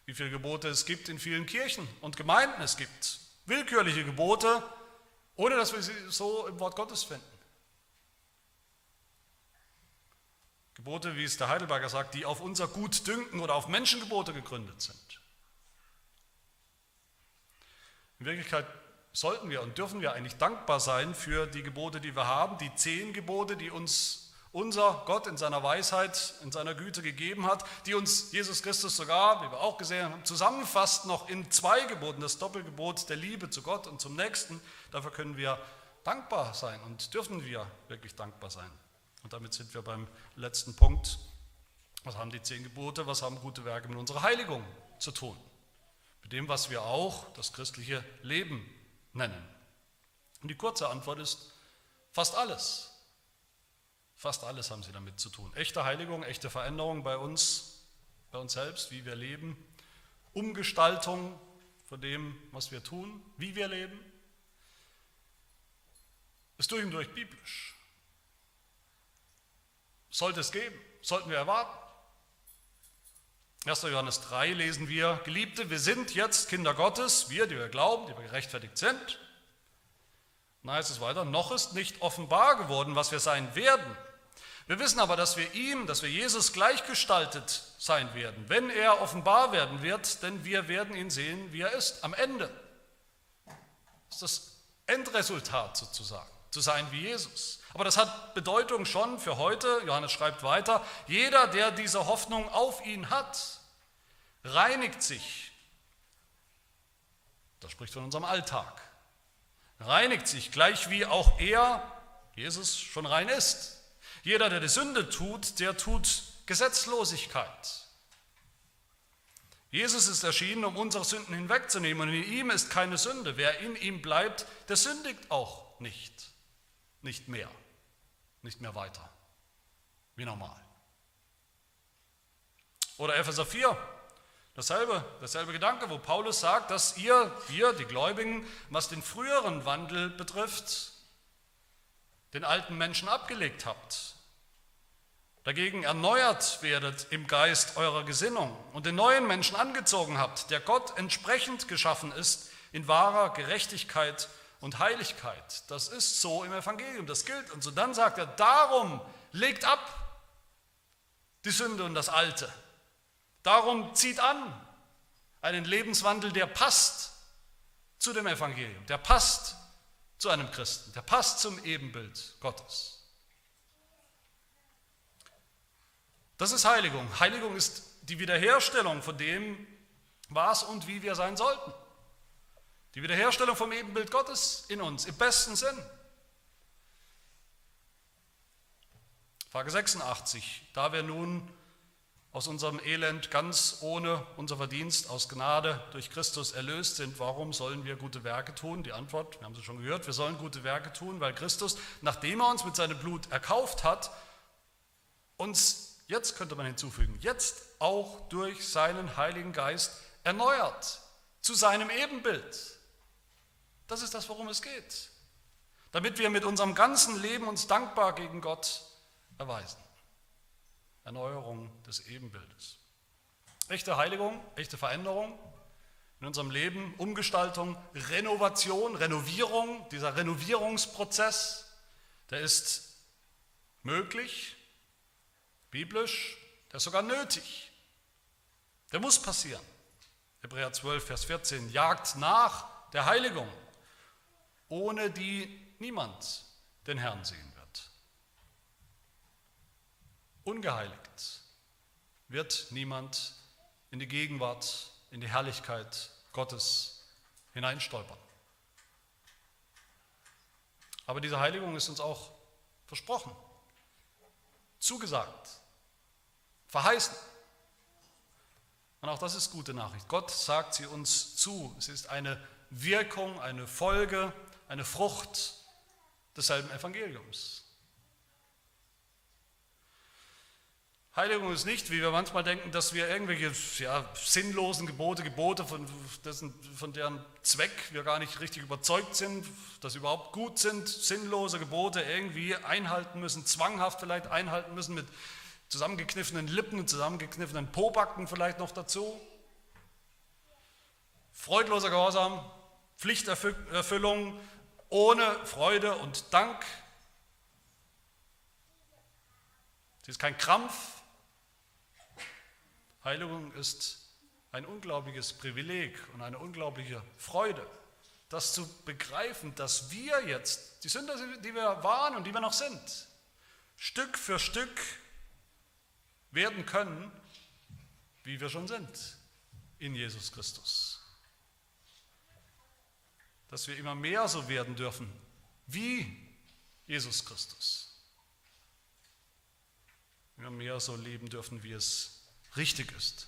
Wie viele Gebote es gibt in vielen Kirchen und Gemeinden es gibt. Willkürliche Gebote, ohne dass wir sie so im Wort Gottes finden. Gebote, wie es der Heidelberger sagt, die auf unser Gutdünken oder auf Menschengebote gegründet sind. In Wirklichkeit sollten wir und dürfen wir eigentlich dankbar sein für die Gebote, die wir haben, die zehn Gebote, die uns unser Gott in seiner Weisheit, in seiner Güte gegeben hat, die uns Jesus Christus sogar, wie wir auch gesehen haben, zusammenfasst noch in zwei Geboten, das Doppelgebot der Liebe zu Gott und zum Nächsten. Dafür können wir dankbar sein und dürfen wir wirklich dankbar sein. Und damit sind wir beim letzten Punkt. Was haben die zehn Gebote, was haben gute Werke mit unserer Heiligung zu tun? Mit dem, was wir auch das christliche Leben nennen. Und die kurze Antwort ist fast alles. Fast alles haben sie damit zu tun. Echte Heiligung, echte Veränderung bei uns, bei uns selbst, wie wir leben, Umgestaltung von dem, was wir tun, wie wir leben, ist durch und durch biblisch. Sollte es geben, sollten wir erwarten. 1. Johannes 3 lesen wir, Geliebte, wir sind jetzt Kinder Gottes, wir, die wir glauben, die wir gerechtfertigt sind. Dann heißt es weiter, noch ist nicht offenbar geworden, was wir sein werden. Wir wissen aber, dass wir ihm, dass wir Jesus gleichgestaltet sein werden, wenn er offenbar werden wird, denn wir werden ihn sehen, wie er ist, am Ende. Das ist das Endresultat sozusagen, zu sein wie Jesus. Aber das hat Bedeutung schon für heute. Johannes schreibt weiter, jeder, der diese Hoffnung auf ihn hat, reinigt sich. Das spricht von unserem Alltag. Reinigt sich, gleich wie auch er, Jesus, schon rein ist. Jeder, der die Sünde tut, der tut Gesetzlosigkeit. Jesus ist erschienen, um unsere Sünden hinwegzunehmen und in ihm ist keine Sünde. Wer in ihm bleibt, der sündigt auch nicht, nicht mehr nicht mehr weiter, wie normal. Oder Epheser 4, dasselbe, dasselbe Gedanke, wo Paulus sagt, dass ihr, ihr, die Gläubigen, was den früheren Wandel betrifft, den alten Menschen abgelegt habt. Dagegen erneuert werdet im Geist eurer Gesinnung und den neuen Menschen angezogen habt, der Gott entsprechend geschaffen ist in wahrer Gerechtigkeit und Heiligkeit. Das ist so im Evangelium, das gilt. Und so dann sagt er, darum legt ab die Sünde und das Alte. Darum zieht an einen Lebenswandel, der passt zu dem Evangelium, der passt zu einem Christen, der passt zum Ebenbild Gottes. Das ist Heiligung. Heiligung ist die Wiederherstellung von dem, was und wie wir sein sollten. Die Wiederherstellung vom Ebenbild Gottes in uns, im besten Sinn. Frage 86. Da wir nun aus unserem Elend ganz ohne unser Verdienst aus Gnade durch Christus erlöst sind, warum sollen wir gute Werke tun? Die Antwort, wir haben sie schon gehört, wir sollen gute Werke tun, weil Christus, nachdem er uns mit seinem Blut erkauft hat, uns, jetzt könnte man hinzufügen, jetzt auch durch seinen Heiligen Geist erneuert zu seinem Ebenbild. Das ist das, worum es geht. Damit wir mit unserem ganzen Leben uns dankbar gegen Gott erweisen. Erneuerung des Ebenbildes. Echte Heiligung, echte Veränderung in unserem Leben, Umgestaltung, Renovation, Renovierung, dieser Renovierungsprozess, der ist möglich, biblisch, der ist sogar nötig. Der muss passieren. Hebräer 12, Vers 14, jagt nach der Heiligung, ohne die niemand den Herrn sehen Ungeheiligt wird niemand in die Gegenwart, in die Herrlichkeit Gottes hineinstolpern. Aber diese Heiligung ist uns auch versprochen, zugesagt, verheißen. Und auch das ist gute Nachricht. Gott sagt sie uns zu. Es ist eine Wirkung, eine Folge, eine Frucht desselben Evangeliums. Heiligung ist nicht, wie wir manchmal denken, dass wir irgendwelche ja, sinnlosen Gebote, Gebote, von, dessen, von deren Zweck wir gar nicht richtig überzeugt sind, dass sie überhaupt gut sind, sinnlose Gebote irgendwie einhalten müssen, zwanghaft vielleicht einhalten müssen, mit zusammengekniffenen Lippen und zusammengekniffenen Pobacken vielleicht noch dazu. Freudloser Gehorsam, Pflichterfüllung ohne Freude und Dank. Sie ist kein Krampf, Heiligung ist ein unglaubliches Privileg und eine unglaubliche Freude, das zu begreifen, dass wir jetzt, die Sünder, die wir waren und die wir noch sind, Stück für Stück werden können, wie wir schon sind in Jesus Christus. Dass wir immer mehr so werden dürfen wie Jesus Christus. Immer mehr so leben dürfen, wie es richtig ist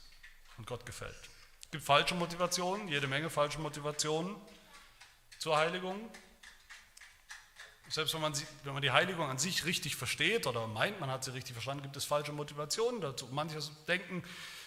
und Gott gefällt. Es gibt falsche Motivationen, jede Menge falsche Motivationen zur Heiligung. Selbst wenn man, sie, wenn man die Heiligung an sich richtig versteht oder meint, man hat sie richtig verstanden, gibt es falsche Motivationen dazu. Manche denken,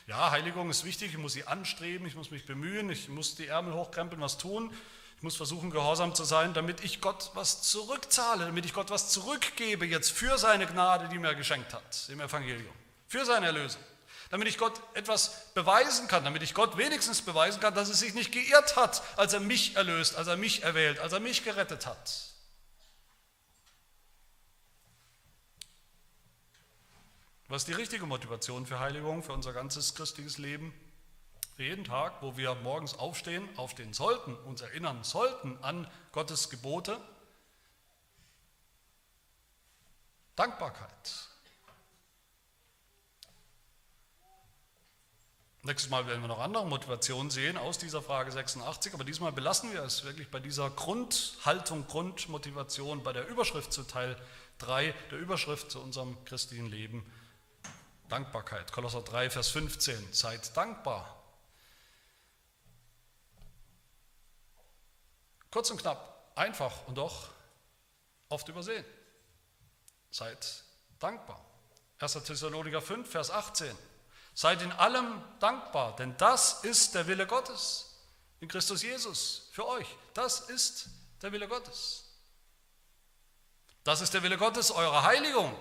ja, Heiligung ist wichtig, ich muss sie anstreben, ich muss mich bemühen, ich muss die Ärmel hochkrempeln, was tun. Ich muss versuchen, gehorsam zu sein, damit ich Gott was zurückzahle, damit ich Gott was zurückgebe jetzt für seine Gnade, die mir geschenkt hat im Evangelium, für seine Erlösung damit ich Gott etwas beweisen kann, damit ich Gott wenigstens beweisen kann, dass er sich nicht geirrt hat, als er mich erlöst, als er mich erwählt, als er mich gerettet hat. Was ist die richtige Motivation für Heiligung, für unser ganzes christliches Leben? Für jeden Tag, wo wir morgens aufstehen, aufstehen sollten, uns erinnern sollten an Gottes Gebote? Dankbarkeit. Nächstes Mal werden wir noch andere Motivationen sehen aus dieser Frage 86, aber diesmal belassen wir es wirklich bei dieser Grundhaltung, Grundmotivation, bei der Überschrift zu Teil 3, der Überschrift zu unserem christlichen Leben. Dankbarkeit. Kolosser 3, Vers 15. Seid dankbar. Kurz und knapp, einfach und doch oft übersehen. Seid dankbar. 1. Thessaloniker 5, Vers 18. Seid in allem dankbar, denn das ist der Wille Gottes in Christus Jesus für euch. Das ist der Wille Gottes. Das ist der Wille Gottes, eure Heiligung,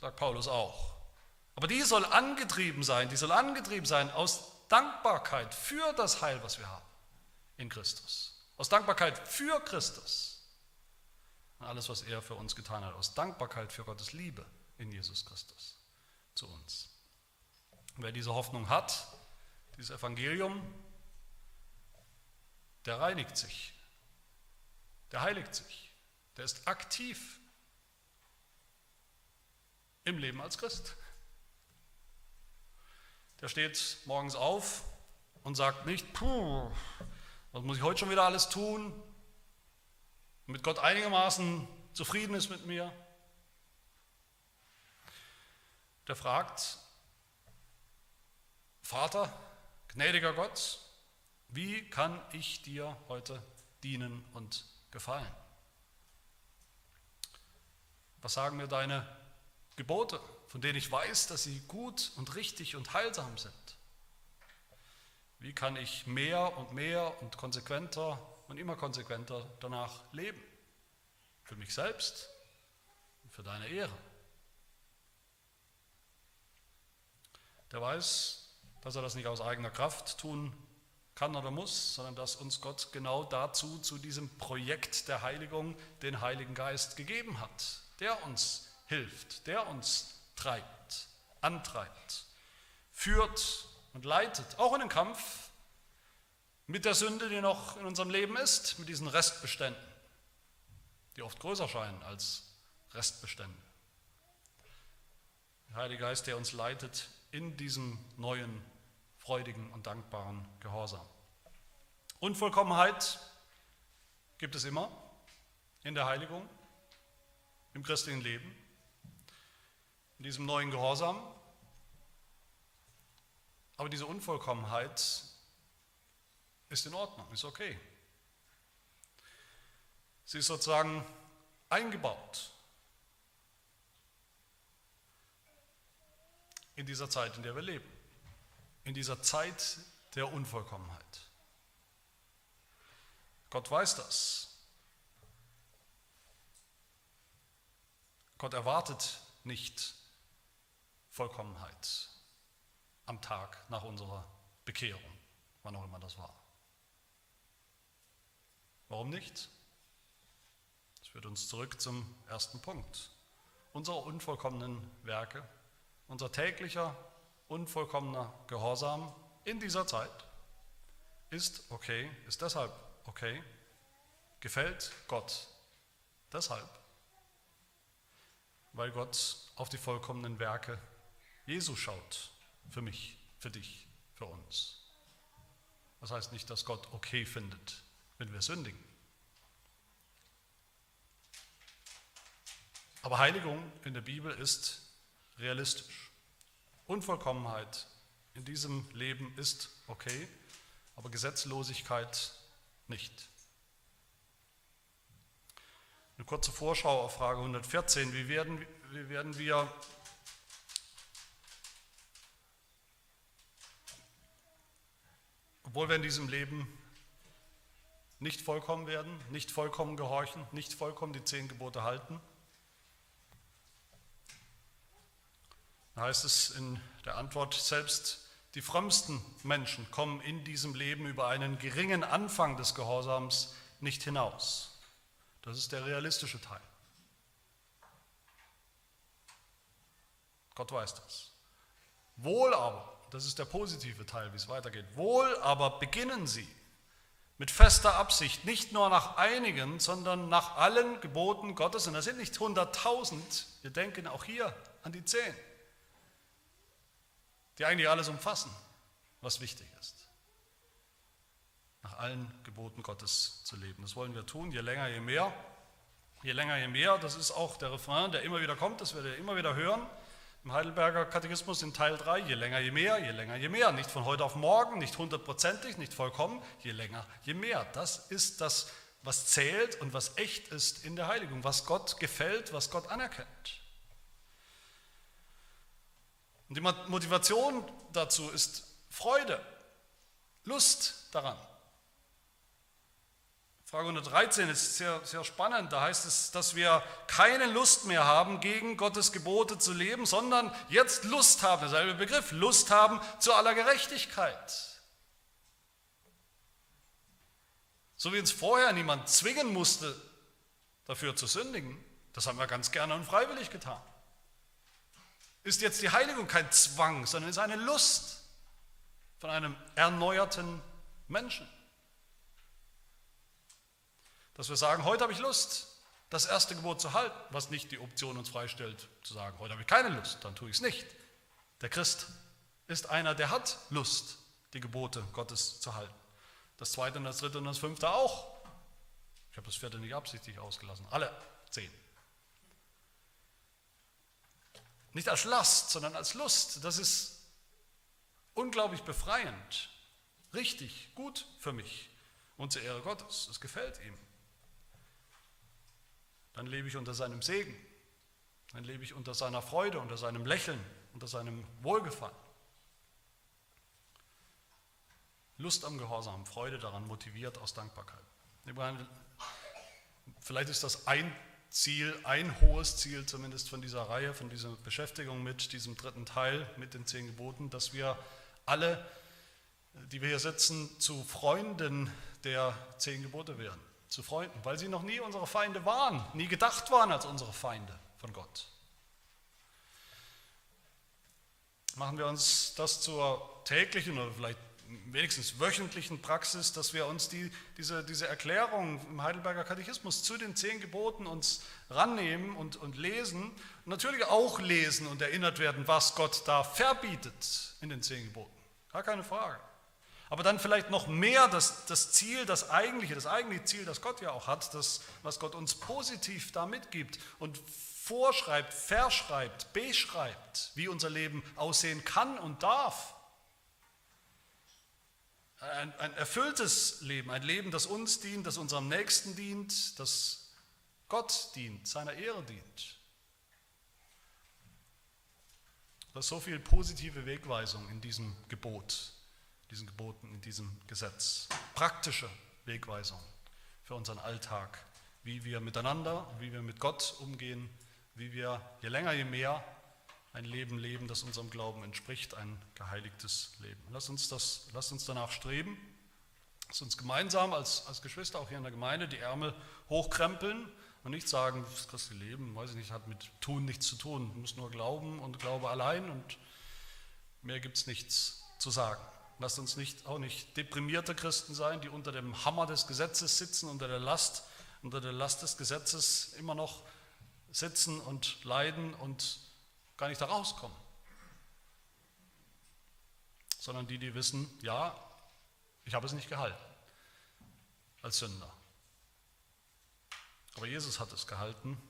sagt Paulus auch. Aber die soll angetrieben sein, die soll angetrieben sein aus Dankbarkeit für das Heil, was wir haben in Christus. Aus Dankbarkeit für Christus. Und alles, was er für uns getan hat, aus Dankbarkeit für Gottes Liebe in Jesus Christus zu uns. wer diese Hoffnung hat, dieses Evangelium, der reinigt sich, der heiligt sich, der ist aktiv im Leben als Christ. der steht morgens auf und sagt nicht, puh, was muss ich heute schon wieder alles tun, damit Gott einigermaßen zufrieden ist mit mir. Der fragt, Vater, gnädiger Gott, wie kann ich dir heute dienen und gefallen? Was sagen mir deine Gebote, von denen ich weiß, dass sie gut und richtig und heilsam sind? Wie kann ich mehr und mehr und konsequenter und immer konsequenter danach leben? Für mich selbst für deine Ehre. Der weiß, dass er das nicht aus eigener Kraft tun kann oder muss, sondern dass uns Gott genau dazu, zu diesem Projekt der Heiligung, den Heiligen Geist gegeben hat, der uns hilft, der uns treibt, antreibt, führt und leitet, auch in den Kampf mit der Sünde, die noch in unserem Leben ist, mit diesen Restbeständen, die oft größer scheinen als Restbestände. Der Heilige Geist, der uns leitet in diesem neuen, freudigen und dankbaren Gehorsam. Unvollkommenheit gibt es immer in der Heiligung, im christlichen Leben, in diesem neuen Gehorsam. Aber diese Unvollkommenheit ist in Ordnung, ist okay. Sie ist sozusagen eingebaut in dieser Zeit, in der wir leben, in dieser Zeit der Unvollkommenheit. Gott weiß das. Gott erwartet nicht Vollkommenheit am Tag nach unserer Bekehrung, wann auch immer das war. Warum nicht? Das führt uns zurück zum ersten Punkt. Unsere unvollkommenen Werke, unser täglicher unvollkommener Gehorsam in dieser Zeit ist okay, ist deshalb okay, gefällt Gott deshalb, weil Gott auf die vollkommenen Werke Jesu schaut, für mich, für dich, für uns. Das heißt nicht, dass Gott okay findet, wenn wir sündigen. Aber Heiligung in der Bibel ist realistisch. Unvollkommenheit in diesem Leben ist okay, aber Gesetzlosigkeit nicht. Eine kurze Vorschau auf Frage 114. Wie werden, wie werden wir obwohl wir in diesem Leben nicht vollkommen werden, nicht vollkommen gehorchen, nicht vollkommen die zehn Gebote halten. Da heißt es in der Antwort, selbst die frömmsten Menschen kommen in diesem Leben über einen geringen Anfang des Gehorsams nicht hinaus. Das ist der realistische Teil. Gott weiß das. Wohl aber, das ist der positive Teil, wie es weitergeht, wohl aber beginnen sie mit fester Absicht, nicht nur nach einigen, sondern nach allen Geboten Gottes. Und das sind nicht hunderttausend, wir denken auch hier an die zehn, die eigentlich alles umfassen, was wichtig ist. Nach allen Geboten Gottes zu leben. Das wollen wir tun, je länger, je mehr. Je länger, je mehr. Das ist auch der Refrain, der immer wieder kommt, das werdet ihr immer wieder hören. Im Heidelberger Katechismus in Teil 3, je länger, je mehr, je länger, je mehr. Nicht von heute auf morgen, nicht hundertprozentig, nicht vollkommen, je länger, je mehr. Das ist das, was zählt und was echt ist in der Heiligung, was Gott gefällt, was Gott anerkennt. Und die Motivation dazu ist Freude, Lust daran. Frage 113 ist sehr, sehr spannend. Da heißt es, dass wir keine Lust mehr haben, gegen Gottes Gebote zu leben, sondern jetzt Lust haben, derselbe Begriff, Lust haben zu aller Gerechtigkeit. So wie uns vorher niemand zwingen musste, dafür zu sündigen, das haben wir ganz gerne und freiwillig getan. Ist jetzt die Heiligung kein Zwang, sondern ist eine Lust von einem erneuerten Menschen. Dass wir sagen, heute habe ich Lust, das erste Gebot zu halten, was nicht die Option uns freistellt, zu sagen, heute habe ich keine Lust, dann tue ich es nicht. Der Christ ist einer, der hat Lust, die Gebote Gottes zu halten. Das zweite und das dritte und das fünfte auch. Ich habe das vierte nicht absichtlich ausgelassen. Alle zehn. Nicht als Last, sondern als Lust. Das ist unglaublich befreiend, richtig, gut für mich und zur Ehre Gottes. Es gefällt ihm. Dann lebe ich unter seinem Segen. Dann lebe ich unter seiner Freude, unter seinem Lächeln, unter seinem Wohlgefallen. Lust am Gehorsam, Freude daran, motiviert aus Dankbarkeit. Vielleicht ist das ein Ziel, ein hohes Ziel zumindest von dieser Reihe, von dieser Beschäftigung mit diesem dritten Teil, mit den zehn Geboten, dass wir alle, die wir hier sitzen, zu Freunden der zehn Gebote werden. Zu Freunden, weil sie noch nie unsere Feinde waren, nie gedacht waren als unsere Feinde von Gott. Machen wir uns das zur täglichen oder vielleicht wenigstens wöchentlichen Praxis, dass wir uns die, diese, diese Erklärung im Heidelberger Katechismus zu den zehn Geboten uns rannehmen und, und lesen natürlich auch lesen und erinnert werden, was Gott da verbietet in den zehn Geboten. Gar keine Frage. Aber dann vielleicht noch mehr das, das Ziel, das eigentliche, das eigentliche Ziel, das Gott ja auch hat, das, was Gott uns positiv da mitgibt und vorschreibt, verschreibt, beschreibt, wie unser Leben aussehen kann und darf ein, ein erfülltes Leben, ein Leben, das uns dient, das unserem Nächsten dient, das Gott dient, seiner Ehre dient. Da ist so viel positive Wegweisung in diesem Gebot, diesen Geboten, in diesem Gesetz. Praktische Wegweisung für unseren Alltag, wie wir miteinander, wie wir mit Gott umgehen, wie wir je länger, je mehr ein Leben leben, das unserem Glauben entspricht, ein geheiligtes Leben. Lass uns, das, lass uns danach streben, lass uns gemeinsam als, als Geschwister, auch hier in der Gemeinde, die Ärmel hochkrempeln und nicht sagen, das christliche Leben, weiß ich nicht, hat mit Tun nichts zu tun. Du musst nur glauben und Glaube allein und mehr gibt es nichts zu sagen. Lasst uns nicht, auch nicht deprimierte Christen sein, die unter dem Hammer des Gesetzes sitzen, unter der Last, unter der Last des Gesetzes immer noch sitzen und leiden und gar nicht da rauskommen. Sondern die, die wissen, ja, ich habe es nicht gehalten als Sünder. Aber Jesus hat es gehalten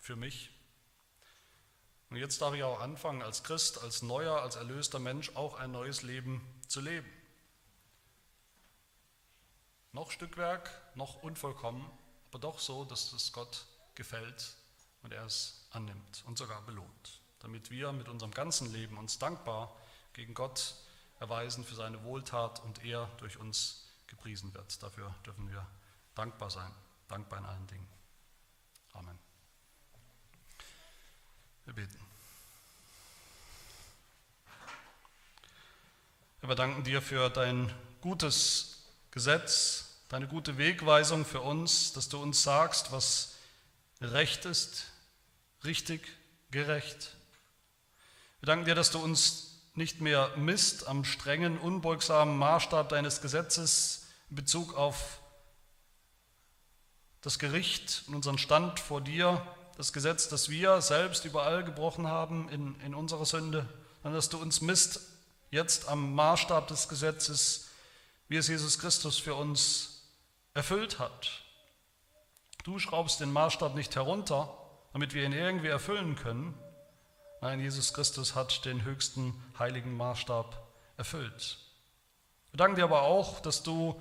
für mich. Und jetzt darf ich auch anfangen, als Christ, als neuer, als erlöster Mensch auch ein neues Leben zu leben. Noch Stückwerk, noch unvollkommen, aber doch so, dass es Gott gefällt und er es annimmt und sogar belohnt damit wir mit unserem ganzen Leben uns dankbar gegen Gott erweisen für seine Wohltat und er durch uns gepriesen wird. Dafür dürfen wir dankbar sein, dankbar in allen Dingen. Amen. Wir beten. Wir danken dir für dein gutes Gesetz, deine gute Wegweisung für uns, dass du uns sagst, was recht ist, richtig, gerecht wir danken dir, dass du uns nicht mehr misst am strengen, unbeugsamen Maßstab deines Gesetzes in Bezug auf das Gericht und unseren Stand vor dir, das Gesetz, das wir selbst überall gebrochen haben in, in unserer Sünde, sondern dass du uns misst jetzt am Maßstab des Gesetzes, wie es Jesus Christus für uns erfüllt hat. Du schraubst den Maßstab nicht herunter, damit wir ihn irgendwie erfüllen können, Nein, Jesus Christus hat den höchsten heiligen Maßstab erfüllt. Wir danken dir aber auch, dass du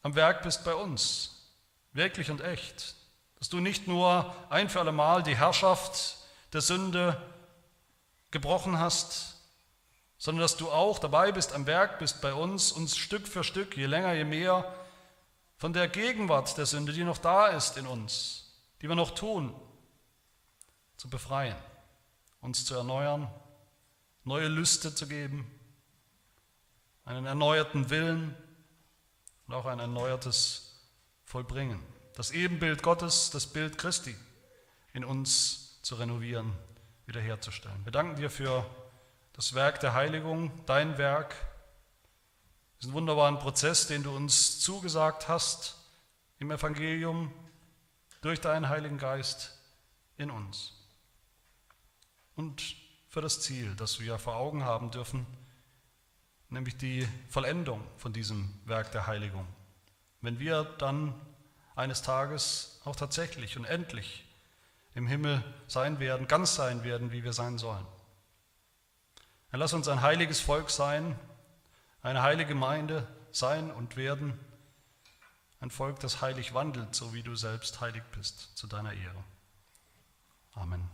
am Werk bist bei uns, wirklich und echt. Dass du nicht nur ein für alle Mal die Herrschaft der Sünde gebrochen hast, sondern dass du auch dabei bist, am Werk bist bei uns, uns Stück für Stück, je länger, je mehr, von der Gegenwart der Sünde, die noch da ist in uns, die wir noch tun, zu befreien uns zu erneuern, neue Lüste zu geben, einen erneuerten Willen und auch ein erneuertes Vollbringen. Das Ebenbild Gottes, das Bild Christi in uns zu renovieren, wiederherzustellen. Wir danken dir für das Werk der Heiligung, dein Werk, diesen wunderbaren Prozess, den du uns zugesagt hast im Evangelium durch deinen Heiligen Geist in uns. Und für das Ziel, das wir vor Augen haben dürfen, nämlich die Vollendung von diesem Werk der Heiligung. Wenn wir dann eines Tages auch tatsächlich und endlich im Himmel sein werden, ganz sein werden, wie wir sein sollen. Dann lass uns ein heiliges Volk sein, eine heilige Gemeinde sein und werden, ein Volk, das heilig wandelt, so wie du selbst heilig bist, zu deiner Ehre. Amen.